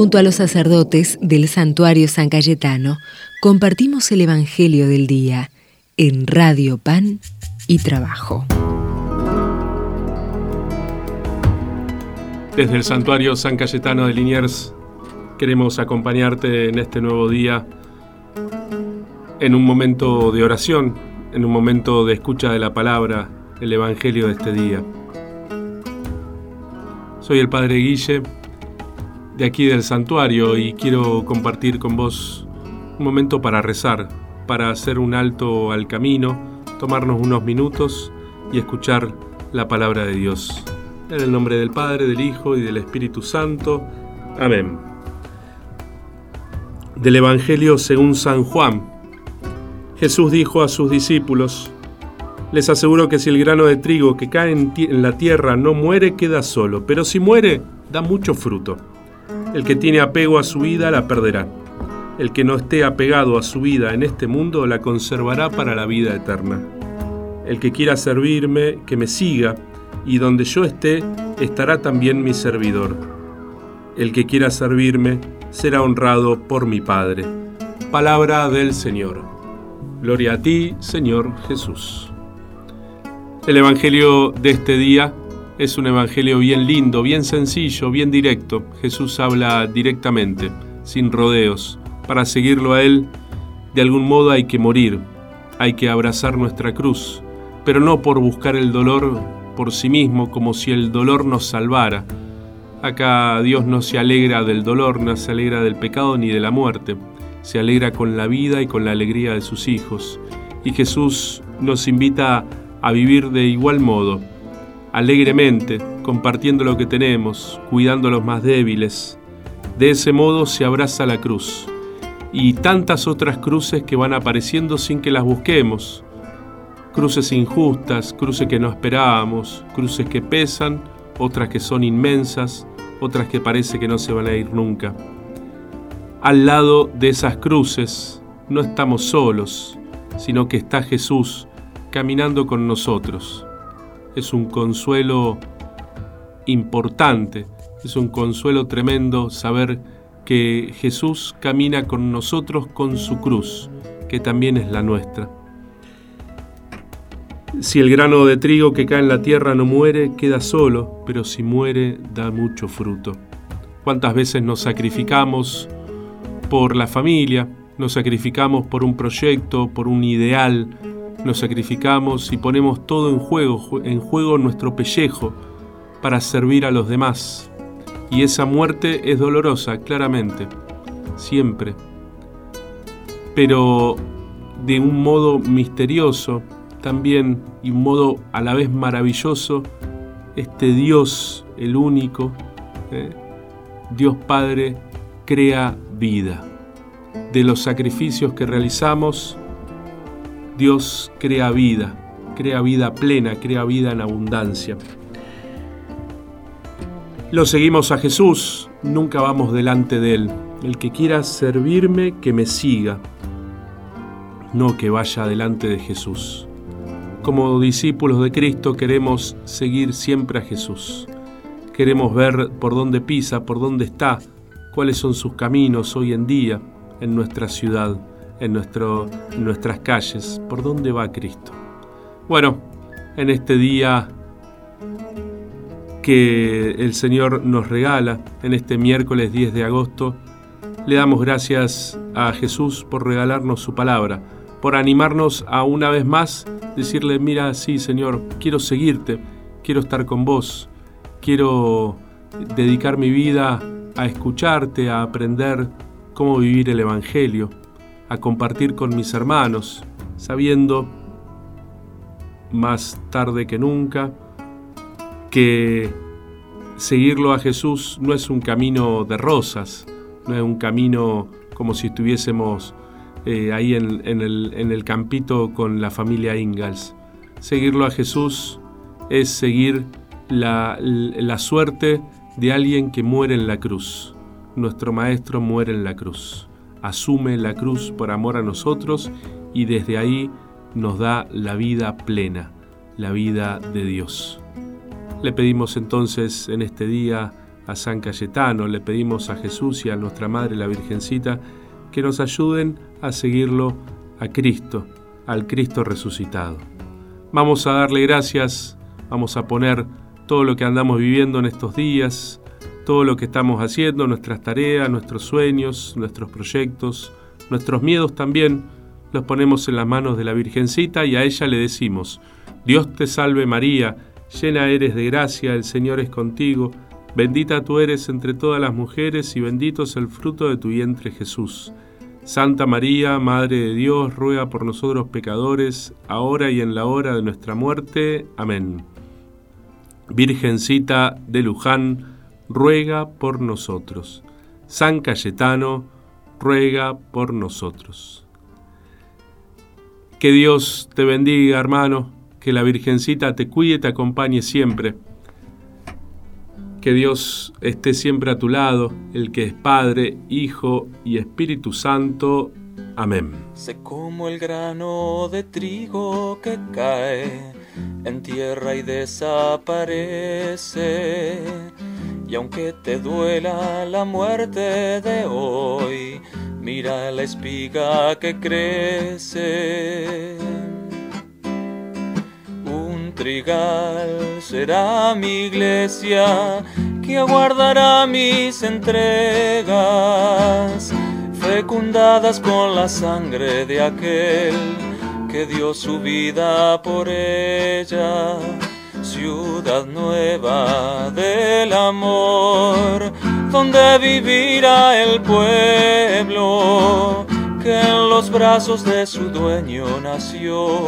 Junto a los sacerdotes del santuario San Cayetano, compartimos el Evangelio del Día en Radio Pan y Trabajo. Desde el santuario San Cayetano de Liniers queremos acompañarte en este nuevo día en un momento de oración, en un momento de escucha de la palabra, el Evangelio de este día. Soy el Padre Guille de aquí del santuario y quiero compartir con vos un momento para rezar, para hacer un alto al camino, tomarnos unos minutos y escuchar la palabra de Dios. En el nombre del Padre, del Hijo y del Espíritu Santo. Amén. Del Evangelio según San Juan. Jesús dijo a sus discípulos, les aseguro que si el grano de trigo que cae en, la tierra no muere, queda solo, pero si muere, da mucho fruto. El que tiene apego a su vida la perderá. El que no esté apegado a su vida en este mundo la conservará para la vida eterna. El que quiera servirme, que me siga, y donde yo esté, estará también mi servidor. El que quiera servirme, será honrado por mi Padre. Palabra del Señor. Gloria a ti, Señor Jesús. El Evangelio de este día es un Evangelio bien lindo, bien sencillo, bien directo. Jesús habla directamente, sin rodeos. Para seguirlo a Él, de algún modo hay que morir, hay que abrazar nuestra cruz, pero no por buscar el dolor por sí mismo como si el dolor nos salvara. Acá Dios no se alegra del dolor, no se alegra del pecado ni de la muerte, se alegra con la vida y con la alegría de sus hijos. Y Jesús nos invita a vivir de igual modo, alegremente, compartiendo lo que tenemos, cuidando a los más débiles. De ese modo se abraza la cruz y tantas otras cruces que van apareciendo sin que las busquemos. Cruces injustas, cruces que no esperábamos, cruces que pesan, otras que son inmensas, otras que parece que no se van a ir nunca. Al lado de esas cruces no estamos solos, sino que está Jesús caminando con nosotros. Es un consuelo importante, es un consuelo tremendo saber que Jesús camina con nosotros con su cruz, que también es la nuestra. Si el grano de trigo que cae en la tierra no muere, queda solo, pero si muere, da mucho fruto. ¿Cuántas veces nos sacrificamos por la familia? Nos sacrificamos por un proyecto, por un ideal, nos sacrificamos y ponemos todo en juego, en juego nuestro pellejo para servir a los demás. Y esa muerte es dolorosa, claramente, siempre. Pero de un modo misterioso, también y un modo a la vez maravilloso, este Dios, el único, ¿eh? Dios Padre, crea vida. De los sacrificios que realizamos, Dios crea vida, crea vida plena, crea vida en abundancia. Lo seguimos a Jesús, nunca vamos delante de Él. El que quiera servirme, que me siga, no que vaya delante de Jesús. Como discípulos de Cristo queremos seguir siempre a Jesús. Queremos ver por dónde pisa, por dónde está, cuáles son sus caminos hoy en día en nuestra ciudad en, nuestras calles. ¿Por dónde va Cristo? Bueno, en este día que el Señor nos regala, en este miércoles 10 de agosto, le damos gracias a Jesús por regalarnos su palabra, por animarnos a una vez más decirle, mira, sí Señor, quiero seguirte, quiero estar con vos, quiero dedicar mi vida a escucharte, a aprender cómo vivir el Evangelio, a compartir con mis hermanos, sabiendo más tarde que nunca que seguirlo a Jesús no es un camino de rosas, no es un camino como si estuviésemos eh, ahí en, el, en, el, campito con la familia Ingalls. Seguirlo a Jesús es seguir la, la suerte de alguien que muere en la cruz. Nuestro Maestro muere en la cruz asume la cruz por amor a nosotros y desde ahí nos da la vida plena, la vida de Dios. Le pedimos entonces en este día a San Cayetano, le pedimos a Jesús y a nuestra Madre la Virgencita que nos ayuden a seguirlo a Cristo, al Cristo resucitado. Vamos a darle gracias, vamos a poner todo lo que andamos viviendo en estos días, todo lo que estamos haciendo, nuestras tareas, nuestros sueños, nuestros proyectos, nuestros miedos también, los ponemos en las manos de la Virgencita y a ella le decimos, Dios te salve María, llena eres de gracia, el Señor es contigo, bendita tú eres entre todas las mujeres y bendito es el fruto de tu vientre Jesús. Santa María, Madre de Dios, ruega por nosotros pecadores, ahora y en la hora de nuestra muerte. Amén. Virgencita de Luján, ruega por nosotros. San Cayetano, ruega por nosotros. Que Dios te bendiga, hermano, que la Virgencita te cuide y te acompañe siempre. Que Dios esté siempre a tu lado, el que es Padre, Hijo y Espíritu Santo. Amén. Sé como el grano de trigo que cae en tierra y desaparece. Y aunque te duela la muerte de hoy, mira la espiga que crece. Un trigal será mi iglesia que aguardará mis entregas, fecundadas con la sangre de aquel que dio su vida por ella. Ciudad nueva del amor, donde vivirá el pueblo que en los brazos de su dueño nació,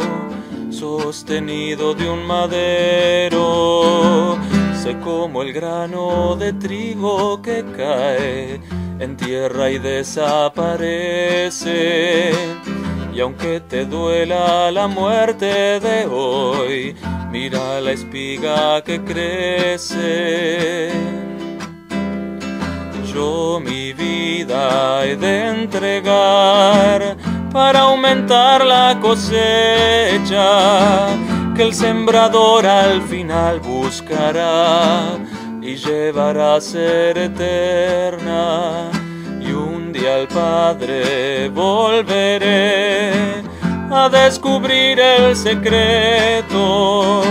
sostenido de un madero, sé como el grano de trigo que cae en tierra y desaparece y aunque te duela la muerte de hoy, mira la espiga que crece. Yo mi vida he de entregar para aumentar la cosecha que el sembrador al final buscará y llevará a ser eterna al Padre volveré a descubrir el secreto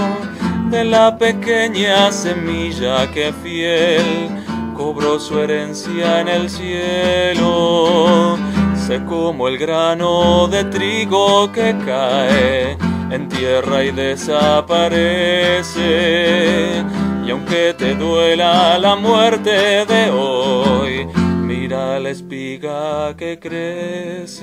de la pequeña semilla que fiel cobró su herencia en el cielo. Sé como el grano de trigo que cae en tierra y desaparece. Y aunque te duela la muerte de hoy, mira la espiga que crece.